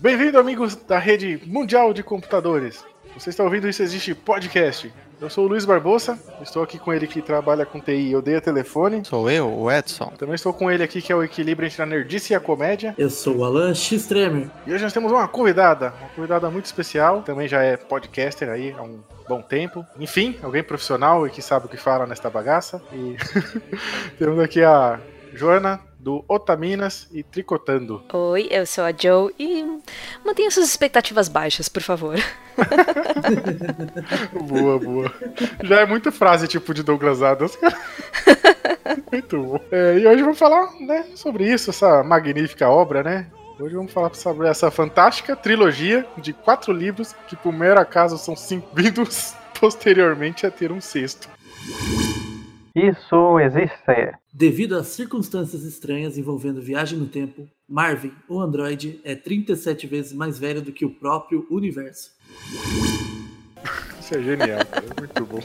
Bem-vindo, amigos da rede mundial de computadores. Você está ouvindo Isso Existe Podcast. Eu sou o Luiz Barbosa, estou aqui com ele que trabalha com TI e odeia telefone. Sou eu, o Edson. Também estou com ele aqui que é o equilíbrio entre a nerdice e a comédia. Eu sou o Alan X-Tremer. E hoje nós temos uma convidada, uma convidada muito especial, também já é podcaster aí há um bom tempo. Enfim, alguém profissional e que sabe o que fala nesta bagaça. E temos aqui a Joana do Otaminas e Tricotando. Oi, eu sou a Joe e mantenha suas expectativas baixas, por favor. boa, boa. Já é muita frase tipo de Douglas Adams, cara. Muito bom. É, e hoje vamos falar né, sobre isso, essa magnífica obra, né? Hoje vamos falar sobre essa fantástica trilogia de quatro livros que, por mero acaso, são cinco vindos posteriormente a ter um sexto. Isso existe. Devido a circunstâncias estranhas envolvendo viagem no tempo, Marvin, o androide, é 37 vezes mais velho do que o próprio universo. Isso é genial, cara. É muito bom.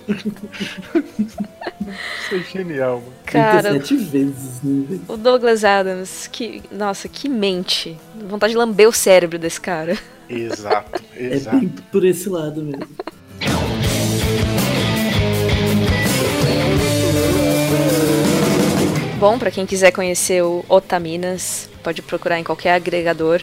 Isso é genial, mano. Cara, 37 vezes, né? o Douglas Adams, que. Nossa, que mente. Vontade de lamber o cérebro desse cara. Exato, É exato. bem por esse lado mesmo. Bom, pra quem quiser conhecer o Otaminas, pode procurar em qualquer agregador.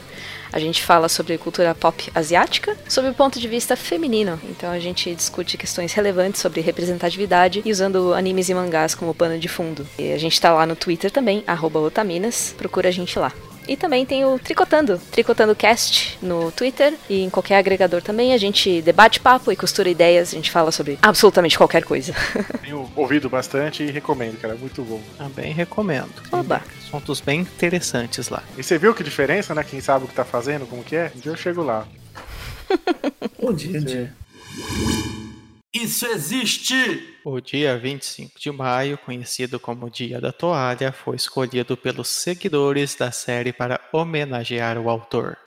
A gente fala sobre cultura pop asiática, sob o ponto de vista feminino. Então a gente discute questões relevantes sobre representatividade e usando animes e mangás como pano de fundo. E a gente tá lá no Twitter também, Otaminas, procura a gente lá. E também tem o Tricotando, Tricotando Cast no Twitter e em qualquer agregador também. A gente debate papo e costura ideias, a gente fala sobre absolutamente qualquer coisa. Tenho ouvido bastante e recomendo, cara. é Muito bom. Também recomendo. Oba! Assuntos bem interessantes lá. E você viu que diferença, né? Quem sabe o que tá fazendo, como que é? Um dia eu chego lá. Bom dia, dia. Isso existe! O dia 25 de maio, conhecido como Dia da Toalha, foi escolhido pelos seguidores da série para homenagear o autor.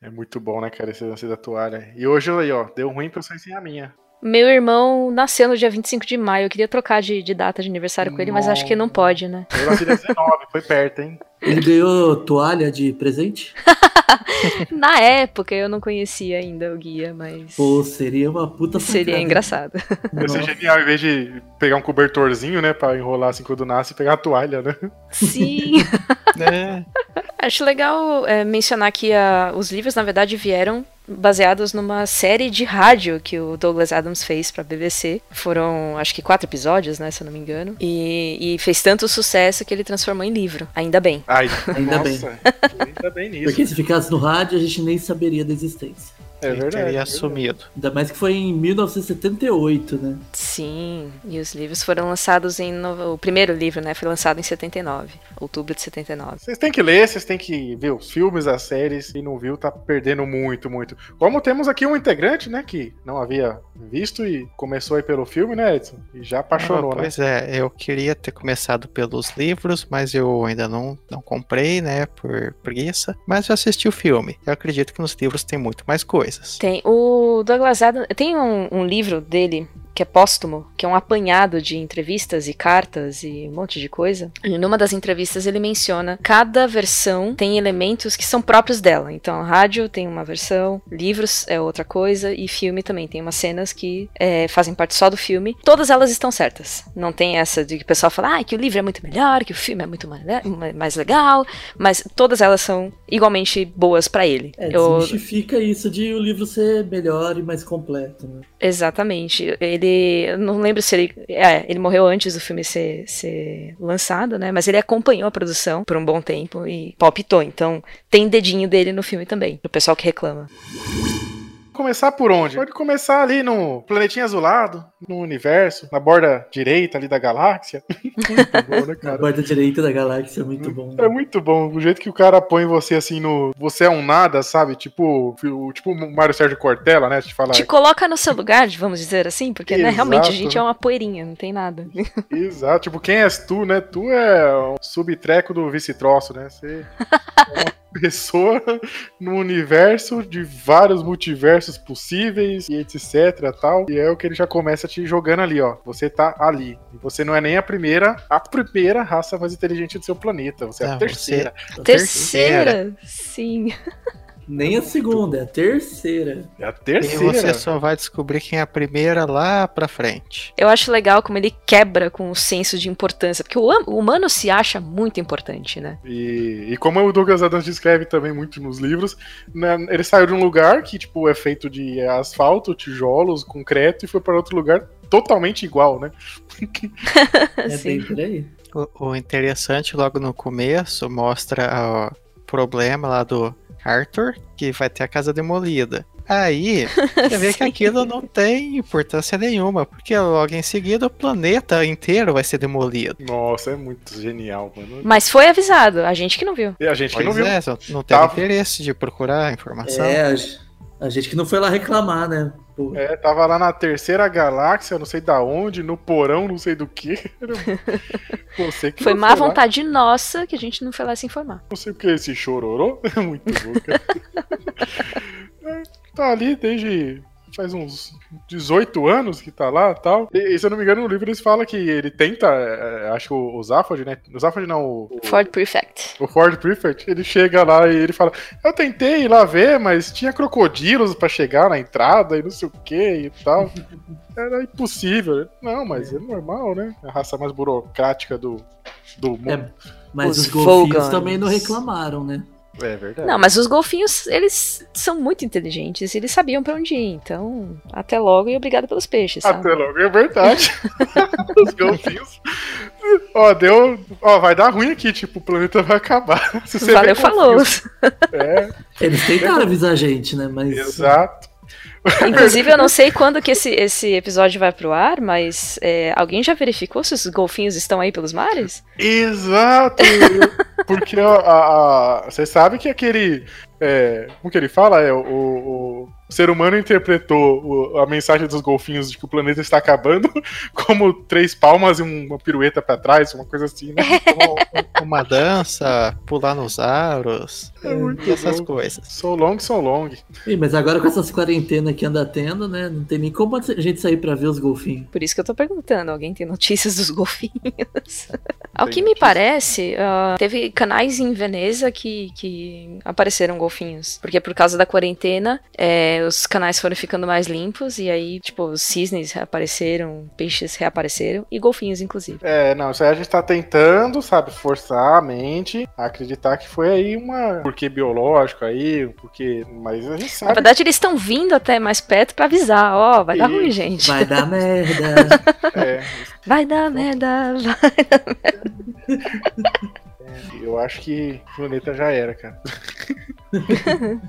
É muito bom, né, cara, esse lance da toalha. E hoje aí, ó, deu ruim pra eu sair sem a minha. Meu irmão nasceu no dia 25 de maio. Eu queria trocar de, de data de aniversário com ele, mas acho que não pode, né? Eu nasci dia 19, foi perto, hein? Ele ganhou toalha de presente? Na época eu não conhecia ainda o guia, mas Pô, seria uma puta seria engraçado. Ia ser genial, em vez de pegar um cobertorzinho, né, pra enrolar assim quando nasce, pegar a toalha, né? Sim. É, Acho legal é, mencionar que a- os livros, na verdade, vieram baseados numa série de rádio que o Douglas Adams fez pra BBC. Foram, acho que, quatro episódios, né, se eu não me engano. E, e fez tanto sucesso que ele transformou em livro. Ainda bem. Ai, Ainda nossa, ainda bem nisso. Porque se ficasse no rádio, a gente nem saberia da existência. É ele verdade. teria é assumido. Ainda mais que foi em 1978, né? Sim, e os livros foram lançados em. no- O primeiro livro, né, foi lançado em 79, outubro de 79. Vocês têm que ler, vocês têm que ver os filmes, as séries. Quem não viu tá perdendo muito, muito. Como temos aqui um integrante, né, que não havia visto e começou aí pelo filme, né, Edson? E já apaixonou, Ah, né? pois é, eu queria ter começado pelos livros, mas eu ainda não, não comprei, né, por preguiça. Mas eu assisti o filme. Eu acredito que nos livros tem muito mais coisas. Tem o Douglas Adams. Tem um, um livro dele que é póstumo, que é um apanhado de entrevistas e cartas e um monte de coisa. E numa das entrevistas ele menciona cada versão tem elementos que são próprios dela. Então, rádio tem uma versão, livros é outra coisa e filme também tem umas cenas que é, fazem parte só do filme. Todas elas estão certas. Não tem essa de que o pessoal fala ah, que o livro é muito melhor, que o filme é muito mais, mais legal, mas todas elas são igualmente boas pra ele. É, Eu- desmistifica isso de o livro ser melhor e mais completo, né? Exatamente. Ele. Não lembro se ele. É, ele morreu antes do filme ser, ser lançado, né? Mas ele acompanhou a produção por um bom tempo e palpitou. Então tem dedinho dele no filme também, pro pessoal que reclama. Começar por onde? Pode começar ali no planetinha azulado, no universo, na borda direita ali da galáxia. muito bom, né, A cara? borda direita da galáxia é muito bom. É muito bom, o jeito que o cara põe você assim no. Você é um nada, sabe? Tipo, o- tipo o Mário Sérgio Cortella, né? Te falar. Te coloca no seu lugar, vamos dizer assim, porque né, realmente a gente é uma poeirinha, não tem nada. Exato, tipo, quem és tu, né? Tu é um subtreco do vice-troço, né? Você é pessoa no universo de vários multiversos possíveis e etc tal. E é o que ele já começa te jogando ali, ó. Você tá ali. E você não é nem a primeira, a primeira raça mais inteligente do seu planeta. Você é a Não, terceira. Terceira? Sim. Nem a segunda, é a terceira. É a E terceira. você só vai descobrir quem é a primeira lá pra frente. Eu acho legal como ele quebra com o senso de importância, porque o, hum- o humano se acha muito importante, né? E, e como o Douglas Adams descreve também muito nos livros, né, ele saiu de um lugar que tipo é feito de asfalto, tijolos, concreto e foi para outro lugar totalmente igual, né? É Sim. bem por aí. O, o interessante, logo no começo, mostra o problema lá do Arthur, que vai ter a casa demolida. Aí, você vê que aquilo não tem importância nenhuma, porque logo em seguida o planeta inteiro vai ser demolido. Nossa, é muito genial, mano. Mas foi avisado, a gente que não viu. E a gente que não Pois viu. é, não teve Tava- interesse de procurar informação. É, a gente que não foi lá reclamar, né? É, tava lá na terceira galáxia, não sei da onde, no porão, não sei do que. Você que Foi má vontade nossa que a gente não foi lá se informar. Não sei porque esse chororô. É muito cara. É, tá ali desde faz uns 18 anos que tá lá e tal. E, se eu não me engano, no livro eles falam que ele tenta, é, acho que o, o Zaphod, né? O Zaphod não, o, o- Ford Prefect. o Ford Prefect, ele chega lá e ele fala: Eu tentei ir lá ver, mas tinha crocodilos pra chegar na entrada e não sei o que e tal. Era impossível. Não, mas é normal, né? A raça mais burocrática do, do mundo. é, mas Os os, golfinhos também não reclamaram, né? É, verdade. Não, mas os golfinhos, eles são muito inteligentes, eles sabiam pra onde ir, então até logo e obrigado pelos peixes, sabe? Até logo, é verdade. Os golfinhos. Ó, deu. Ó, vai dar ruim aqui, tipo, o planeta vai acabar. Se você Valeu, falou. É, Eles tentaram avisar a gente, né? Mas exato. Inclusive, eu não sei quando que esse, esse episódio vai pro ar, mas é, alguém já verificou se os golfinhos estão aí pelos mares? Exato! Porque a- você sabe que aquele. é, como que ele fala? É, o, o- o ser humano interpretou o- a mensagem dos golfinhos de que o planeta está acabando como três palmas e uma pirueta pra trás, uma coisa assim, né? Uma, uma dança, pular nos aros, É muito e essas bom. coisas. So long, so long. Ih, mas agora com essas quarentenas que anda tendo, né? Não tem nem como a gente sair pra ver os golfinhos. Por isso que eu tô perguntando, alguém tem notícias dos golfinhos? Ao que me parece, ah, teve canais em Veneza que, que apareceram golfinhos. Porque por causa da quarentena, é, os canais foram ficando mais limpos e aí, tipo, os cisnes reapareceram, peixes reapareceram e golfinhos, inclusive. É, não, isso aí a gente tá tentando, sabe, forçar a mente a acreditar que foi aí uma. Porquê biológico aí, porque. Mas a gente Na sabe. verdade, eles estão vindo até mais perto pra avisar, ó, vai dar Ih, ruim, gente. Vai dar merda. É, Vai dar merda, vai. eu acho que o planeta já era, cara.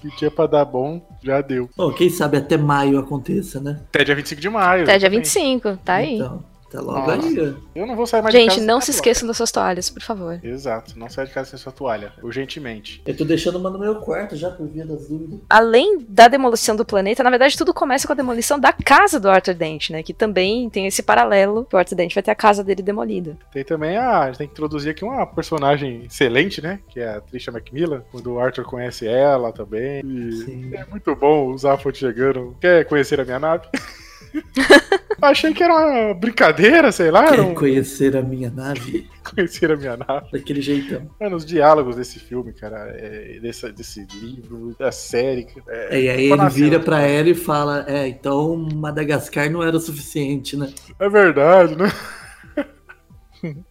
que tinha pra dar bom, já deu. Bom, quem sabe até maio aconteça, né? Até dia 25 de maio. Até dia exatamente. 25, tá aí. Então, tá logo Nossa. aí. Eu não vou sair mais de Gente, casa não se a esqueçam das suas toalhas, por favor. Exato, não sai de casa sem sua toalha, urgentemente. Eu tô deixando uma no meu quarto já por via das dúvidas. Além da demolição do planeta, na verdade tudo começa com a demolição da casa do Arthur Dent, né? Que também tem esse paralelo, que o Arthur Dent vai ter a casa dele demolida. Tem também a. A gente tem que introduzir aqui uma personagem excelente, né? Que é a Trisha Macmillan, quando o Arthur conhece ela também. E Sim. é muito bom o Zaphod chegando. Quer conhecer a minha nave? Achei que era uma brincadeira, sei lá. Quer um... conhecer a minha nave? Conhecer a minha nave. Daquele jeitão. Mano, os diálogos desse filme, cara, é, desse, desse livro, da série. É, É, e aí ele vira pra ela e fala: É, então Madagascar não era o suficiente, né? é verdade, né?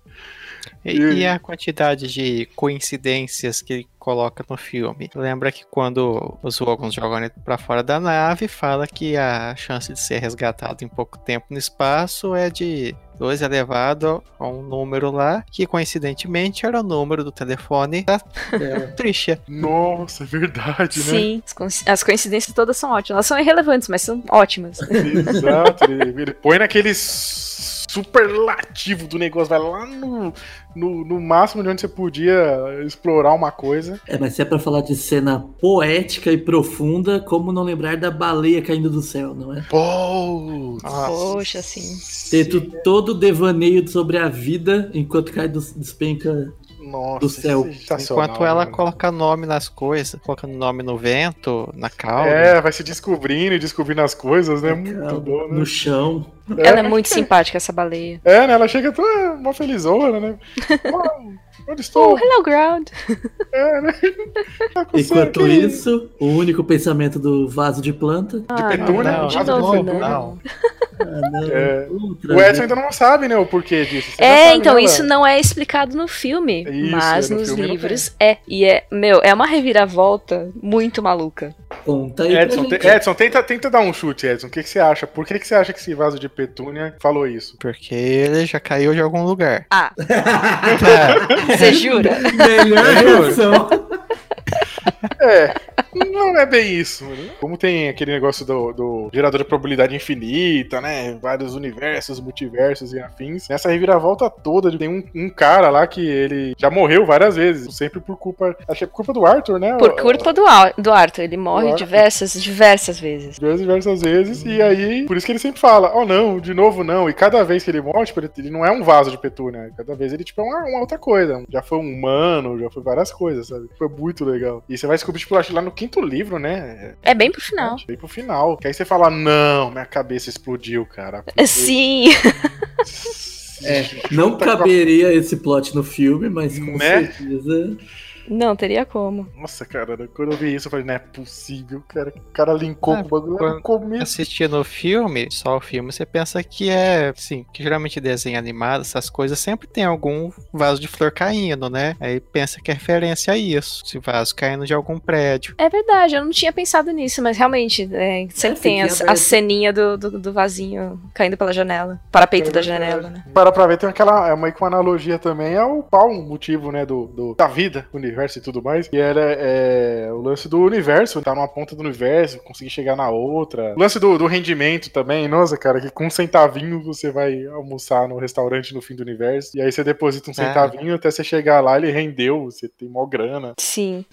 E, E- e a quantidade de coincidências que ele coloca no filme? Lembra que quando os Vogons jogam ele pra fora da nave, fala que a chance de ser resgatado em pouco tempo no espaço é de 2 elevado a um número lá, que coincidentemente era o número do telefone da É, Trisha. Nossa, é verdade, né? Sim, as coinci- as coincidências todas são ótimas. Elas são irrelevantes, mas são ótimas. Exato, ele, ele põe naquele superlativo do negócio, vai lá no, no, no máximo de onde você podia explorar uma coisa. é, mas se é pra falar de cena poética e profunda, como não lembrar da baleia caindo do céu, não é? Pô! Poxa, sim. Ter tu- todo o devaneio sobre a vida enquanto cai dos, despenca Nossa, do céu. é sensacional, Enquanto ela mano. coloca nome nas coisas, colocando nome no vento, na cauda. É, vai se descobrindo e descobrindo as coisas, né? Muito bom, né? No chão. Ela é muito simpática, essa baleia. É, né? Ela chega toda uma felizona, né? Oh, onde Oh, estou? hello, ground. É, né? Tá Enquanto aqui. isso, o único pensamento do vaso de planta. Ah, petúnia, não, não, de vaso de novo, petúnia. não. Ah, não. É. O Edson vez. ainda não sabe, né, o porquê disso. Você É, sabe, então né, isso não é explicado no filme, Isso, mas é, no nos filme livros é. E é, meu, é uma reviravolta muito maluca. Conta aí pra Edson, te- Edson, tenta, tenta dar um chute, Edson. O que, que você acha? Por que, que você acha que esse vaso de petúnia falou isso? Porque ele já caiu de algum lugar. Ah, É, você jura? Melhor reação. É, não é bem isso. né? Como tem aquele negócio do, do gerador de probabilidade infinita, né? Vários universos, multiversos e afins. Nessa reviravolta toda, tem um, um cara lá que ele já morreu várias vezes. Sempre por culpa. Acho que é por culpa do Arthur, né? Por culpa do, do Arthur, ele morre Arthur. diversas, diversas vezes. Diversas, diversas vezes, e aí, por isso que ele sempre fala, oh não, de novo não, e cada vez que ele morre, tipo, ele, ele não é um vaso de petúnia, cada vez ele, tipo, é uma, uma outra coisa, já foi um humano, já foi várias coisas, sabe, foi muito legal. E você vai descobrir, tipo, acho que lá no quinto livro, né, É bem pro final. bem pro final, que aí você fala, não, minha cabeça explodiu, cara. porque- Sim. É, não caberia esse plot no filme, mas com Né? certeza. Não, teria como. Nossa, cara, quando eu vi isso, eu falei, não é possível, cara. O cara linkou Ah, com o bagulho quando- no começo. assistindo o filme, só o filme, você pensa que é, assim, que geralmente desenho animado, essas coisas, sempre tem algum vaso de flor caindo, né? Aí pensa que é referência a isso. Esse vaso caindo de algum prédio. É verdade, eu não tinha pensado nisso, mas realmente, é, sempre É, tem a, aberta. ceninha do, do, do vasinho caindo pela janela. Parapeito da janela, né? Para pra ver, tem aquela. É meio que uma analogia também ao pau, um motivo, né? Do, do- da vida, universo e tudo mais. E era é, o lance do universo, tá numa ponta do universo, conseguir chegar na outra. O lance do, do rendimento também, nossa, cara, que com um centavinho você vai almoçar no restaurante no fim do universo. E aí você deposita um É. centavinho até você chegar lá, ele rendeu, você tem mó grana. Sim.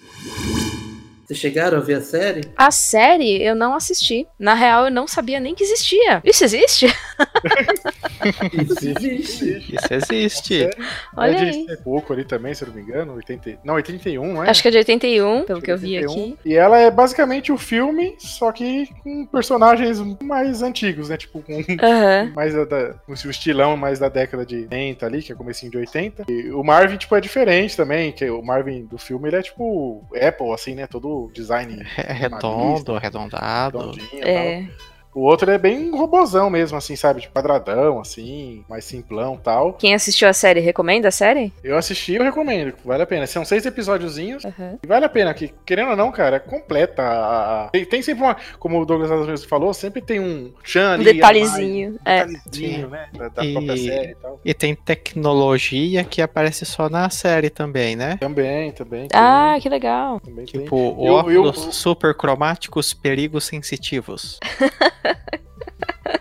Vocês chegaram a ver a série? A série eu não assisti. Na real, eu não sabia nem que existia. Isso existe? Isso existe. Isso existe. Olha é de aí. pouco ali também, se eu não me engano. 80, não, 81, não é? Acho que é de 81, pelo que eu vi 81. aqui. E ela é basicamente o filme, só que com personagens mais antigos, né? Tipo, com Aham. mais da, o estilão mais da década de 80 ali, que é comecinho de 80. E o Marvin, tipo, é diferente também, que o Marvin do filme, ele é tipo Apple, assim, né? Todo design É redondo, arredondado. É. tal. O outro é bem robozão mesmo, assim, sabe? Tipo, quadradão, assim, mais simplão tal. Quem assistiu a série, recomenda a série? Eu assisti, eu recomendo, vale a pena. São seis episódiozinhos, Aham. E vale a pena, que, querendo ou não, cara, é completa. a- Tem, tem sempre uma, como o Douglas Adams mesmo falou, sempre tem um chan Um detalhezinho. mais, É. um detalhezinho, né? Da, da E- própria série e tal. E tem tecnologia que aparece só na série também, né? Também, também. Ah, que legal. também tem. Tipo, Eu- eu- óculos supercromáticos perigos sensitivos.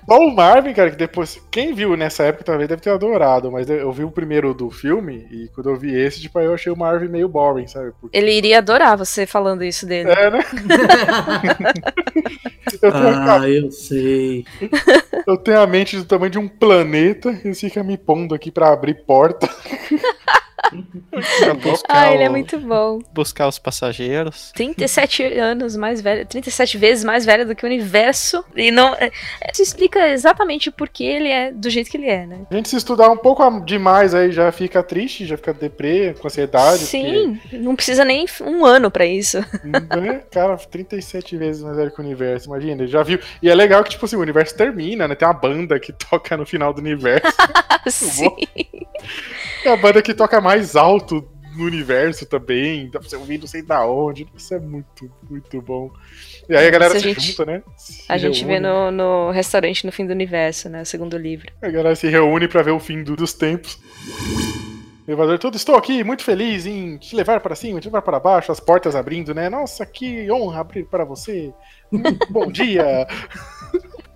Só o Marvin, cara, que depois. Quem viu nessa época talvez deve ter adorado, mas eu vi o primeiro do filme e quando eu vi esse, tipo, aí eu achei o Marvin meio boring, sabe? Porque, Ele iria adorar você falando isso dele. é, né? eu, a, ah, eu sei. eu tenho a mente do tamanho de um planeta e você fica me pondo aqui pra abrir porta. Ah, ele é o- muito bom. buscar os passageiros. 37 anos mais velho, 37 vezes mais velho do que o universo. E não. é- Isso explica exatamente por que ele é do jeito que ele é, né? A gente se estudar um pouco demais aí já fica triste, já fica deprê, com ansiedade. Sim, não precisa nem um ano pra isso. porque, cara, 37 vezes mais velho que o universo, imagina, ele já viu. E é legal que, tipo assim, o universo termina, né? Tem uma banda que toca no final do universo. Sim. É a banda que toca mais alto no universo também. Dá pra você ouvir não sei da onde. Isso é muito, muito bom. E aí a galera Se a se gente- junta, né? Se A gente vê reúne. no, no restaurante no fim do universo, né? O segundo livro. A galera se reúne pra ver o fim do- dos tempos. Elevador todo, estou aqui muito feliz em te levar para cima, te levar para baixo, as portas abrindo, né? Nossa, que honra abrir para você. Muito bom dia.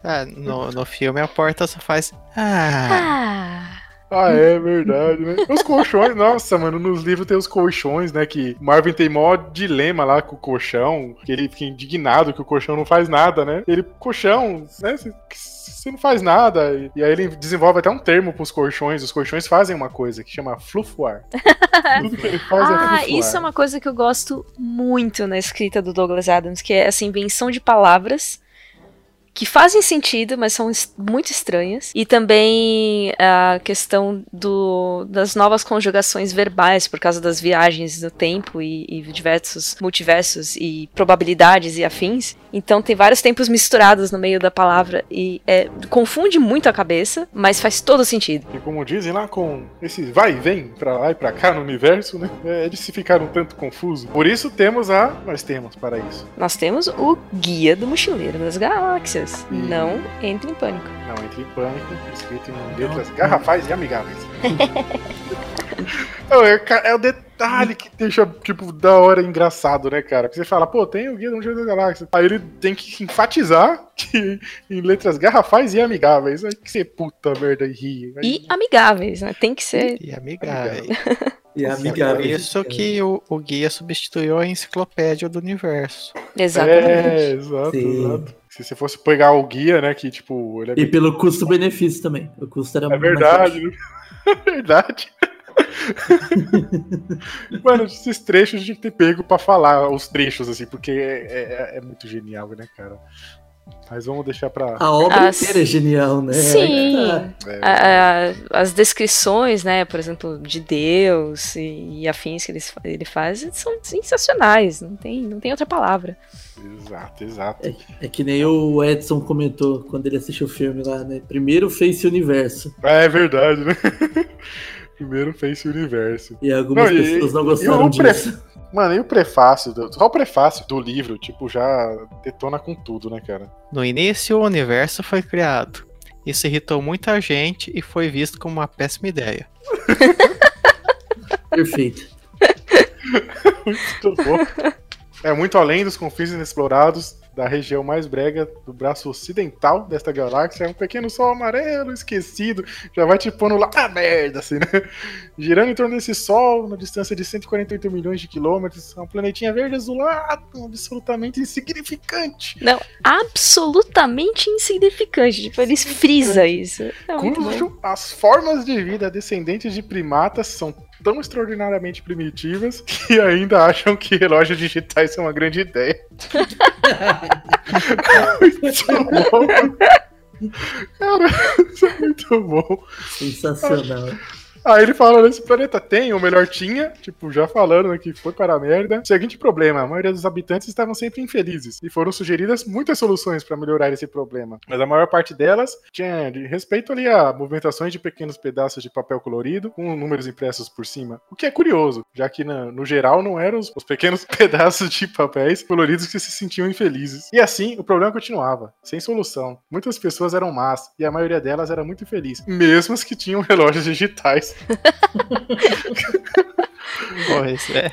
Ah, no, no filme a porta só faz. Ah. Ah! Ah, é verdade, né? Os colchões, nossa, mano, nos livros tem os colchões, né? Que Marvin tem mó dilema lá com o colchão, que ele fica indignado que o colchão não faz nada, né? Ele, colchão, né? Você não faz nada. E aí ele desenvolve até um termo pros colchões. Os colchões fazem uma coisa que chama flufuar. Tudo que ele faz é ah, é flufuar. isso é uma coisa que eu gosto muito na escrita do Douglas Adams, que é essa invenção de palavras que fazem sentido, mas são muito estranhas. E também a questão do, das novas conjugações verbais por causa das viagens no tempo e, e diversos multiversos e probabilidades e afins. Então tem vários tempos misturados no meio da palavra e é, confunde muito a cabeça, mas faz todo sentido. E como dizem lá com esse vai e vem pra lá e pra cá no universo, né? É, eles se ficaram um tanto confusos. Por isso temos a. Nós temos para isso. Nós temos o Guia do Mochileiro das Galáxias. E... Não entre em pânico. Não entre em pânico, escrito em letras garrafais e amigáveis. é, é o detalhe que deixa, tipo, da hora engraçado, né, cara? Porque você fala, pô, tem o Guia do Mochileiro das Galáxias. Aí ele tem que enfatizar que em letras garrafais e amigáveis. Aí que você puta merda e ri. Aí... E amigáveis, né? Tem que ser. E amigáveis. E amigáveis. Por isso que o, o guia substituiu a enciclopédia do universo. Exatamente. É, exato, exato. Se você fosse pegar o guia, né, que tipo. É e pelo custo-benefício também. O custo era É verdade. É verdade. Mano, esses trechos a gente tem pego pra falar os trechos, assim, porque é, é, é muito genial, né, cara? Mas vamos deixar pra. A obra as... inteira é genial, né? Sim. É. A, a, as descrições, né, por exemplo, de Deus e, e afins que ele, ele faz são sensacionais. Não tem, não tem outra palavra. Exato, exato. É, é, que nem o Edson comentou quando ele assistiu o filme lá, né? Primeiro Face Universo. É, é verdade, né? Primeiro Face Universo. E algumas não, pessoas e, não gostaram disso. Pre... Mano, e o prefácio? Do... Só o prefácio do livro, tipo, já detona com tudo, né, cara? No início, o universo foi criado. Isso irritou muita gente e foi visto como uma péssima ideia. Perfeito. muito bom. É muito além dos confins inexplorados da região mais brega do braço ocidental desta galáxia. É um pequeno sol amarelo esquecido. Já vai te pondo lá, ah, merda, assim, né? Girando em torno desse sol, na distância de 148 milhões de quilômetros. É um planetinha verde azulado, absolutamente insignificante. Não, absolutamente insignificante. Tipo, eles frisa isso. É Cujo as formas de vida descendentes de primatas são tão extraordinariamente primitivas que ainda acham que relógios digitais são uma grande ideia. muito bom. Cara, isso é muito bom. Sensacional. Aí ele fala: nesse planeta tem, ou melhor tinha, tipo, já falando que foi para a merda. Seguinte problema: a maioria dos habitantes estavam sempre infelizes e foram sugeridas muitas soluções para melhorar esse problema. Mas a maior parte delas tinha de respeito ali a movimentações de pequenos pedaços de papel colorido com números impressos por cima. O que é curioso, já que no geral não eram os, os pequenos pedaços de papéis coloridos que se sentiam infelizes. E assim, o problema continuava, sem solução. Muitas pessoas eram más e a maioria delas era muito infeliz, mesmo as que tinham relógios digitais. pois é.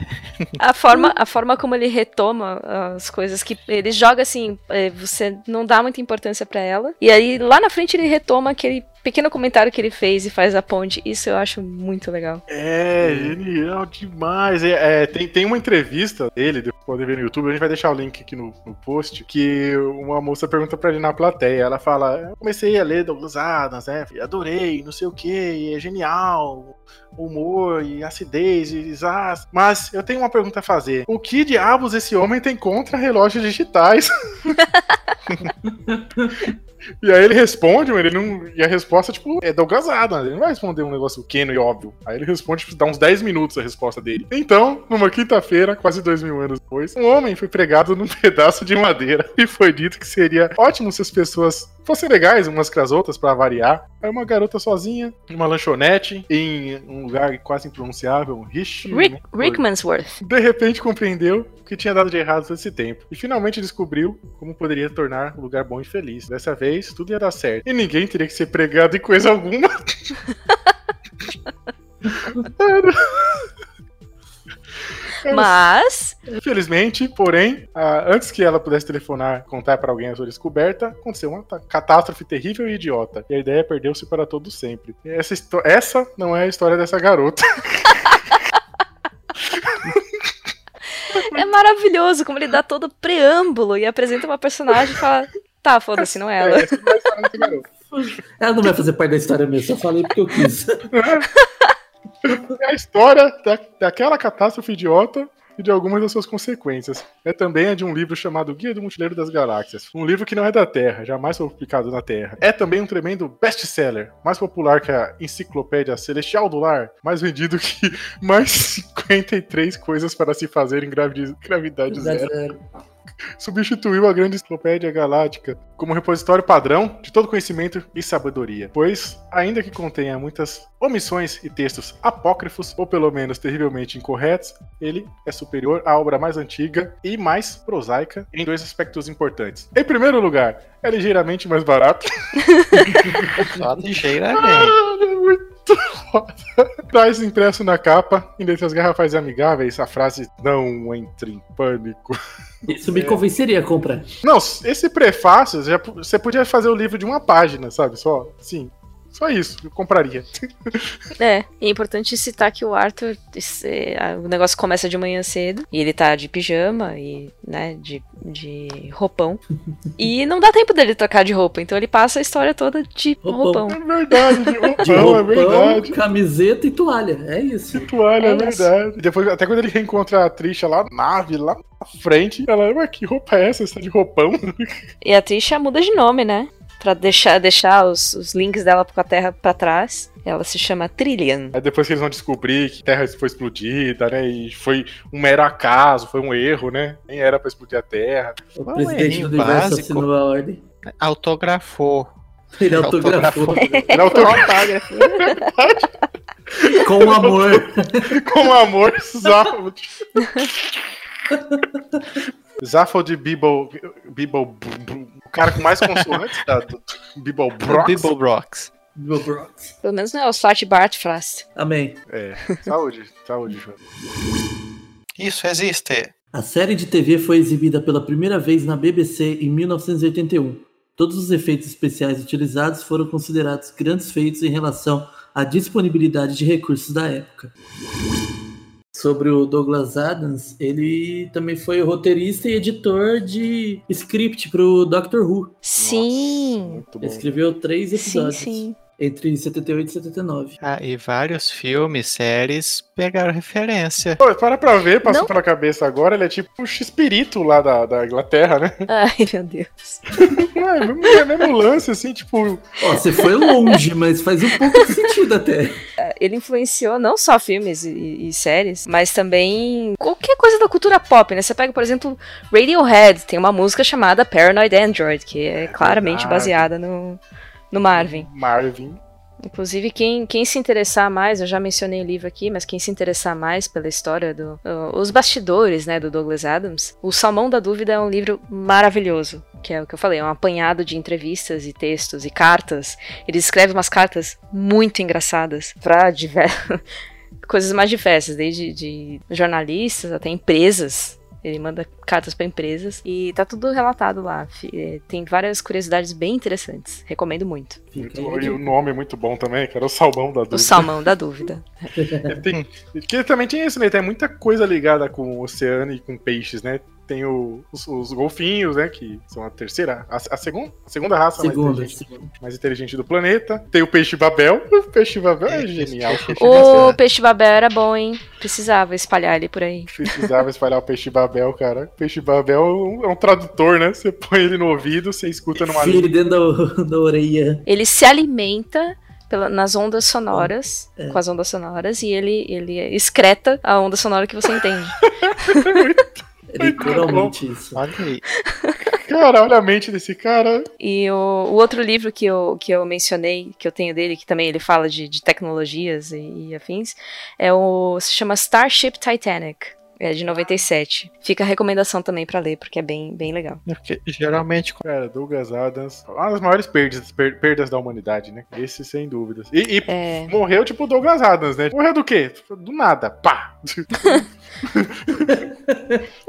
A forma, a forma como ele retoma as coisas que ele joga assim, é, você não dá muita importância para ela. E aí lá na frente ele retoma aquele pequeno comentário que ele fez e faz a ponte. Isso eu acho muito legal. É, genial demais. É, é, tem, tem uma entrevista dele, pode ver no YouTube, a gente vai deixar o link aqui no, no post, que uma moça pergunta pra ele na plateia. Ela fala: Eu comecei a ler Douglas Adams, né? Adorei, não sei o que, é genial. Humor e acidez e zaz. Mas eu tenho uma pergunta a fazer. O que diabos esse homem tem contra relógios digitais? E aí ele responde, ele não. E a resposta, tipo, é Douglas Adams. Ele não vai responder um negócio pequeno e óbvio. Aí ele responde, tipo, dá uns 10 minutos a resposta dele. Então, numa quinta-feira, quase dois mil anos depois, um homem foi pregado num pedaço de madeira e foi dito que seria ótimo se as pessoas fossem legais umas com as outras para variar. Aí uma garota sozinha, numa lanchonete, em um lugar quase impronunciável, um Rich. Rick, Rickmansworth. De repente compreendeu que tinha dado de errado todo esse tempo. E finalmente descobriu como poderia tornar o lugar bom e feliz. Dessa vez, tudo ia dar certo. E ninguém teria que ser pregado em coisa alguma. Mas, Infelizmente, porém, ah, antes que ela pudesse telefonar contar pra alguém a sua descoberta, aconteceu uma catástrofe terrível e idiota. E a ideia perdeu-se para todo sempre. E Essa, essa não é a história dessa garota. é maravilhoso como ele dá todo o preâmbulo e apresenta uma personagem e fala: tá, foda-se, não é ela. É, é. Ela não vai fazer parte da história mesmo, só falei porque eu quis. É a história da, daquela catástrofe idiota e de algumas das suas consequências. É também a de um livro chamado Guia do Mochileiro das Galáxias. Um livro que não é da Terra, jamais foi publicado na Terra. É também um tremendo best-seller, mais popular que a Enciclopédia Celestial do Lar, mais vendido que mais 53 coisas para se fazer em gravi- gravidade zero substituiu a grande enciclopédia galáctica como repositório padrão de todo conhecimento e sabedoria, pois, ainda que contenha muitas omissões e textos apócrifos, ou pelo menos terrivelmente incorretos, ele é superior à obra mais antiga e mais prosaica em dois aspectos importantes. Em primeiro lugar, é ligeiramente mais barato. Só ligeiramente. É foda. Traz impresso na capa, em letras garrafais amigáveis, a frase não entre em pânico. Isso me convenceria a comprar. Não, esse prefácio, já, você podia fazer o livro de uma página, sabe? Só, sim. Só isso, eu compraria. É, e é importante citar que o Arthur, esse- a- o negócio começa de manhã cedo, e ele tá de pijama e, né, de, de roupão. E não dá tempo dele trocar de roupa, então ele passa a história toda de Roupão. roupão. É verdade, de roupão, De é roupão, verdade. camiseta e toalha. É isso. De toalha, é, É verdade. E depois, até quando ele reencontra a Trisha lá na nave, lá na frente, ela, ué, que roupa é essa? Você tá de roupão? E a Trisha muda de nome, né? Pra deixar, deixar os, os links dela com a Terra pra trás. Ela se chama Trillian. Aí depois que eles vão descobrir que a Terra foi explodida, né? E foi um mero acaso, foi um erro, né? Nem era pra explodir a Terra. O presidente do universo básico. assinou a ordem. Autografou. Ele Autografou. autografou. Ele Autógrafo. Com amor. Com amor, Zaphod. Zaphod Bibble. Bibble. O cara com mais consoantes da, do Bibble Brox. Rocks. Bill Brooks. Pelo menos não é o Swat Bart Frost. Amém. É, saúde, saúde, João. Isso existe. A série de TV foi exibida pela primeira vez na BBC em 1981. Todos os efeitos especiais utilizados foram considerados grandes feitos em relação à disponibilidade de recursos da época. Sobre o Douglas Adams, ele também foi roteirista e editor de script para o Doctor Who. Sim. Ele escreveu três Sim, episódios sim. entre 78 e 79. Ah, e vários filmes, séries pegaram referência. Pô, para pra ver, passou Não. pela cabeça agora, ele é tipo o X-Espírito lá da, da Inglaterra, né? Ai, meu Deus. É, mesmo, é mesmo lance, assim, tipo. Ó, você foi longe, mas faz um pouco de sentido até. Ele influenciou não só filmes e, e séries, mas também qualquer coisa da cultura pop, né? Você pega, por exemplo, Radiohead, tem uma música chamada Paranoid Android, que é claramente verdade. baseada no, no Marvin. Marvin. Inclusive, quem, quem se interessar mais, eu já mencionei o livro aqui, mas quem se interessar mais pela história do. uh, bastidores, né, do Douglas Adams, O Salmão da Dúvida é um livro maravilhoso. Que é o que eu falei, é um apanhado de entrevistas e textos e cartas. Ele escreve umas cartas muito engraçadas pra diversas. coisas mais diversas, desde de jornalistas até empresas. Ele manda cartas pra empresas e tá tudo relatado lá. Eh, Tem várias curiosidades bem interessantes. Recomendo muito. Muito, e o nome é muito bom também, que era o Salmão da O Dúvida. Salmão da Dúvida. Tem, que também tem isso, né? Tem muita coisa ligada com o oceano e com peixes, né? Tem o- os, os golfinhos, né? Que são a terceira, a, a segunda, a segunda raça Segunda, mais, inteligente, segunda. mais inteligente do planeta. Tem o peixe Babel. O peixe Babel é, É, genial. O peixe babel era bom, hein? Precisava espalhar ele por aí. Precisava espalhar o peixe Babel, cara. O peixe Babel é um, é um tradutor, né? Você põe ele no ouvido, você escuta numa Filho dentro da, da orelha. Ele se alimenta pela- nas ondas sonoras, É. com as ondas sonoras, e ele, ele excreta a onda sonora que você entende. É literalmente isso. Olha aí. Cara, olha a mente desse cara. E o, o outro livro que eu, que eu mencionei, que eu tenho dele, que também ele fala de, de tecnologias e, e afins, é o. se chama Starship Titanic. É de 97. Fica a recomendação também pra ler, porque é bem, bem legal. É porque geralmente Cara, Douglas Adams, uma das maiores perdas, per- perdas da humanidade, né? Esse sem dúvidas. E, e É. morreu tipo Douglas Adams, né? Morreu do quê? Do nada, pá!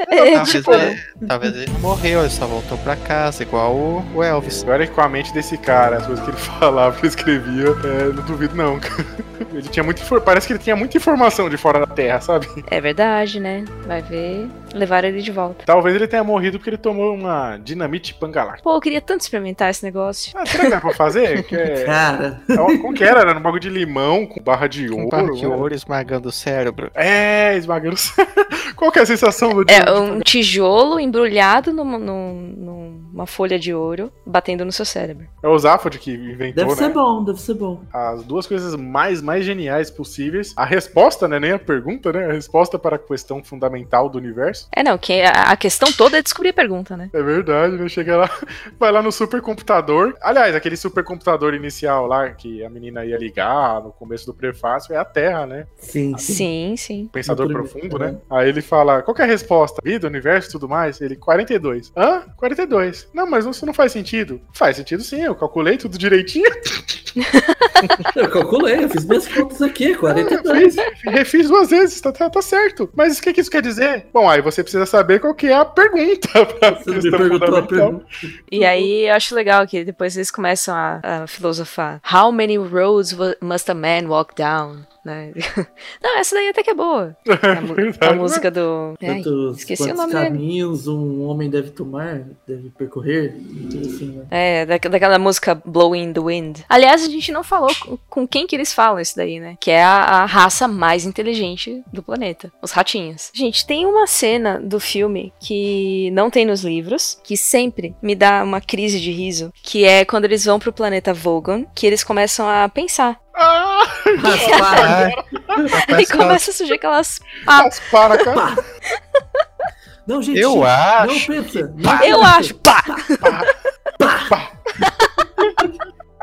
É, talvez, tipo, ele, talvez ele não morreu, ele só voltou pra casa, igual o, o Elvis. Agora é que com a mente desse cara, as coisas que ele falava, que ele escrevia, é, não duvido não. cara. Ele tinha muito, parece que ele tinha muita informação de fora da Terra, sabe? é verdade, né? Vai ver. Levaram ele de volta. Talvez ele tenha morrido porque ele tomou uma dinamite pangaláctica. Pô, eu queria tanto experimentar esse negócio. Ah, será que dá pra fazer? Que é, Cara, é uma- como que era? Era um bagulho de limão com barra de ouro. barro de né? ouro esmagando o cérebro. É, esmagando. o cérebro. Qual que é a sensação do É um tijolo embrulhado numa, num- numa folha de ouro, batendo no seu cérebro. É o Zaphod que inventou, deve ser né? bom, deve ser bom. As duas coisas mais, mais geniais possíveis. A resposta, né? Nem a pergunta, né? A resposta para a questão fundamental do universo. É, não, que a, questão toda é descobrir a pergunta, né? É verdade, né? Chega lá, vai lá no supercomputador. Aliás, aquele supercomputador inicial lá que a menina ia ligar no começo do prefácio é a Terra, né? Sim, sim. Sim, sim. Pensador primeiro, profundo, né? né? Aí ele fala: qual que é a resposta? Vida, universo e tudo mais? Ele, 42. Hã? 42. Não, mas isso não faz sentido. Faz sentido sim, eu calculei tudo direitinho. Eu calculei, eu fiz minhas contas aqui, Eu 42. fiz, refiz duas vezes, tá, tá- tá certo. Mas o que, que isso quer dizer? Bom, aí você precisa saber qual que é a pergunta. pra Você me perguntou a pergunta. E aí eu acho legal que depois eles começam a, a filosofar. How many roads must a man walk down? Né? Não, essa daí até que é boa. A, mu- a verdade, música do. Ai, esqueci o nome dele. caminhos um homem deve tomar, deve percorrer, tudo assim, né? É, da- daquela música Blowing the Wind. Aliás, a gente não falou com- quem que eles falam isso daí, né? Que é a, a raça mais inteligente do planeta. Os ratinhos. Gente, tem uma cena do filme que não tem nos livros, que sempre me dá uma crise de riso, que é quando eles vão pro planeta Vogon, que eles começam a pensar. Ah. E começa a surgir aquelas. Ah, mas para, cara. Não, gente. Eu não acho pensa. que- Não eu acho. Pá! Pá.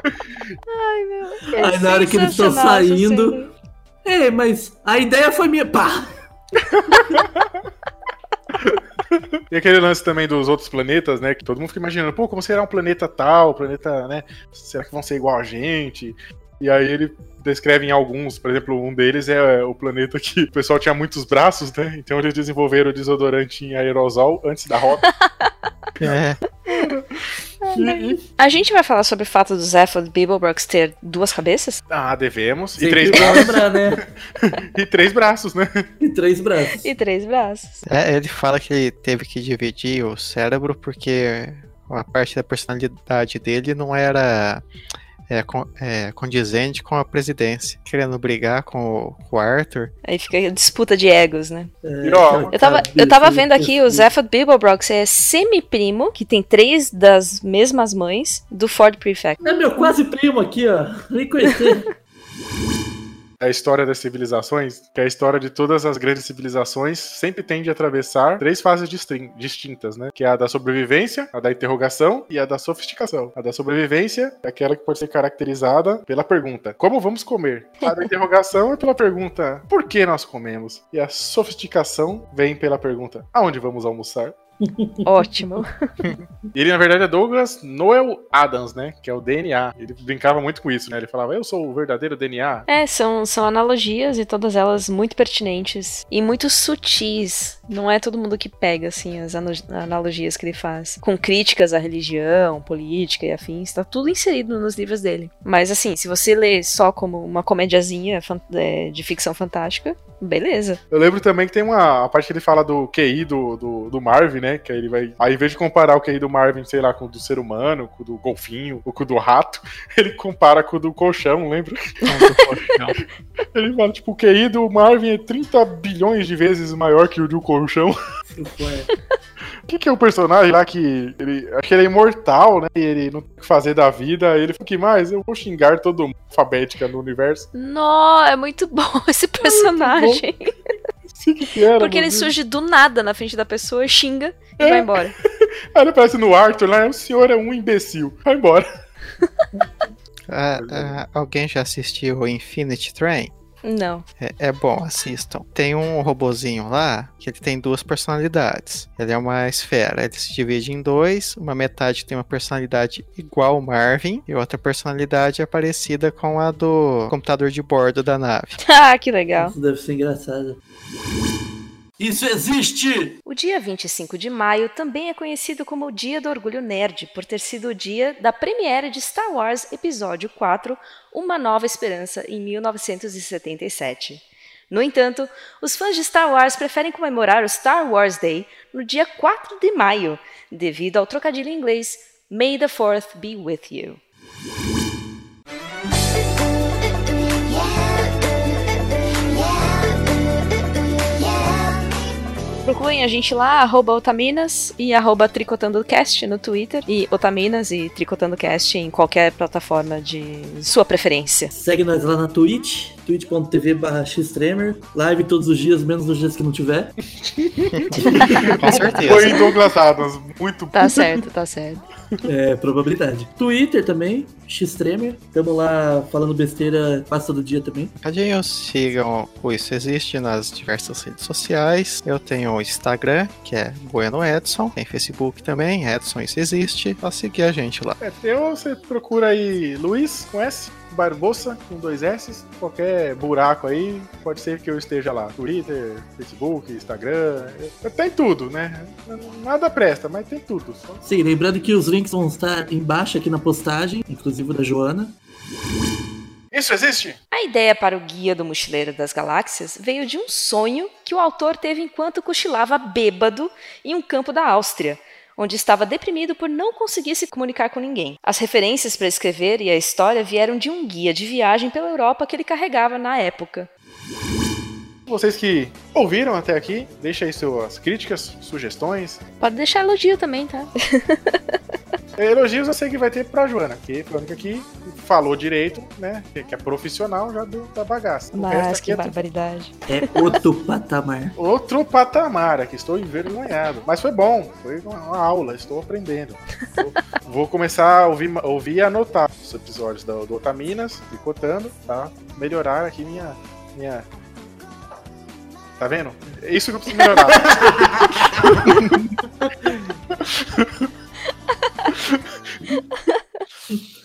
Ai, meu. É Aí na hora que eles estão saindo-. É, mas a ideia foi minha. Pá! E aquele lance também dos outros planetas, né? Que todo mundo fica imaginando, pô, como será um planeta tal, planeta, né? Será que vão ser igual a gente? E aí ele descreve em alguns, por exemplo, um deles é o planeta que o pessoal tinha muitos braços, né? Então eles desenvolveram o desodorante em aerosol antes da rota. É, A gente vai falar sobre o fato do Zephod Beeblebrox ter duas cabeças? ah, devemos. E três, braços, lembrar, né? e três braços, né? E três braços. E três braços. É, ele fala que ele teve que dividir o cérebro porque uma parte da personalidade dele não era é, con- é, condizente com a presidência. Querendo brigar com o, com o Arthur. Aí fica a disputa de egos, né? É, Eu tava, eu tava vendo aqui, o pescoço. Zephod Beeblebrox é semi-primo, que tem três das mesmas mães, do Ford Prefect. É meu quase primo aqui, ó. Nem conhecer. A história das civilizações, que é a história de todas as grandes civilizações, sempre tende a atravessar três fases distin- distintas, né? Que é a da sobrevivência, a da interrogação e a da sofisticação. A da sobrevivência é aquela que pode ser caracterizada pela pergunta: como vamos comer? A da interrogação é pela pergunta: por que nós comemos? E a sofisticação vem pela pergunta: aonde vamos almoçar? Ótimo. Ele, na verdade, é Douglas Noel Adams, né? Que é o DNA. Ele brincava muito com isso, né? Ele falava: eu sou o verdadeiro DNA. É, são, são analogias e todas elas muito pertinentes e muito sutis. Não é todo mundo que pega, assim, as analogias que ele faz. Com críticas à religião, política e afins, tá tudo inserido nos livros dele. Mas, assim, se você lê só como uma comediazinha é, de ficção fantástica, beleza. Eu lembro também que tem uma a parte que ele fala do QI do, do, do Marvin, né? Que aí ele vai. Aí, em vez de comparar o QI do Marvin, sei lá, com o do ser humano, com o do golfinho, ou com o do rato, ele compara com o do colchão, lembra? Ele fala, tipo, o QI do Marvin é 30 bilhões de vezes maior que o do colchão. O que, que é o personagem lá que. Ele, acho que ele é imortal, né? E ele não tem o que fazer da vida. Ele fala, que mais? Eu vou xingar todo mundo alfabética no universo. Nó, é muito bom esse personagem. Assim que que era, Porque ele Deus. surge do nada na frente da pessoa, xinga e É. vai embora. Aí ele aparece no Arthur lá, o senhor é um imbecil. Vai embora. Ah, ah, alguém já assistiu o Infinity Train? Não. É, é bom, assistam. Tem um robozinho lá que ele tem duas personalidades. Ele é uma esfera, ele se divide em dois. Uma metade tem uma personalidade igual ao Marvin e outra personalidade é parecida com a do computador de bordo da nave. ah, que legal. Isso deve ser engraçado. Isso existe! O dia 25 de maio também é conhecido como o Dia do Orgulho Nerd, por ter sido o dia da premiere de Star Wars Episódio 4, Uma Nova Esperança, em 1977. No entanto, os fãs de Star Wars preferem comemorar o Star Wars Day no dia 4 de maio, devido ao trocadilho em inglês May the 4th be with you. Procurem a gente lá, arroba Otaminas e arroba TricotandoCast no Twitter. E Otaminas e TricotandoCast em qualquer plataforma de sua preferência. Segue nós lá na Twitch, twitch.tv barra xtremer. Live todos os dias, menos nos dias que não tiver. Com certeza. Foi Douglas Adams, muito Tá certo, tá certo. É, probabilidade. Twitter também, xtremer. Tamo lá falando besteira quase todo dia também. Cadinho, sigam o Isso Existe nas diversas redes sociais. Eu tenho o Instagram, que é Bueno Edson. Tem Facebook também, Edson Isso Existe. Só seguir a gente lá. É, eu, você procura aí Luiz com S, Barbosa com dois S, qualquer buraco aí, pode ser que eu esteja lá. Twitter, Facebook, Instagram, é, tem tudo, né? Nada presta, mas tem tudo. Só- Sim, lembrando que os links vão estar embaixo aqui na postagem, inclusive da Joana. Isso existe? A ideia para o Guia do Mochileiro das Galáxias veio de um sonho que o autor teve enquanto cochilava bêbado em um campo da Áustria, onde estava deprimido por não conseguir se comunicar com ninguém. As referências para escrever e a história vieram de um guia de viagem pela Europa que ele carregava na época. Vocês que ouviram até aqui, deixa aí suas críticas, sugestões. Pode deixar elogio também, tá? Elogios eu sei que vai ter pra Joana, que foi a única que falou direito, né? Que é profissional já do, da bagaça. Mas que é barbaridade. É outro patamar. outro patamar, aqui estou envergonhado. Mas foi bom, foi uma, uma aula, estou aprendendo. Vou, vou começar a ouvir, ouvir e anotar os episódios do, do Otaminas, picotando, tá? Melhorar aqui minha. minha... Tá vendo? É isso que eu preciso melhorar. 哈哈哈哈哈哈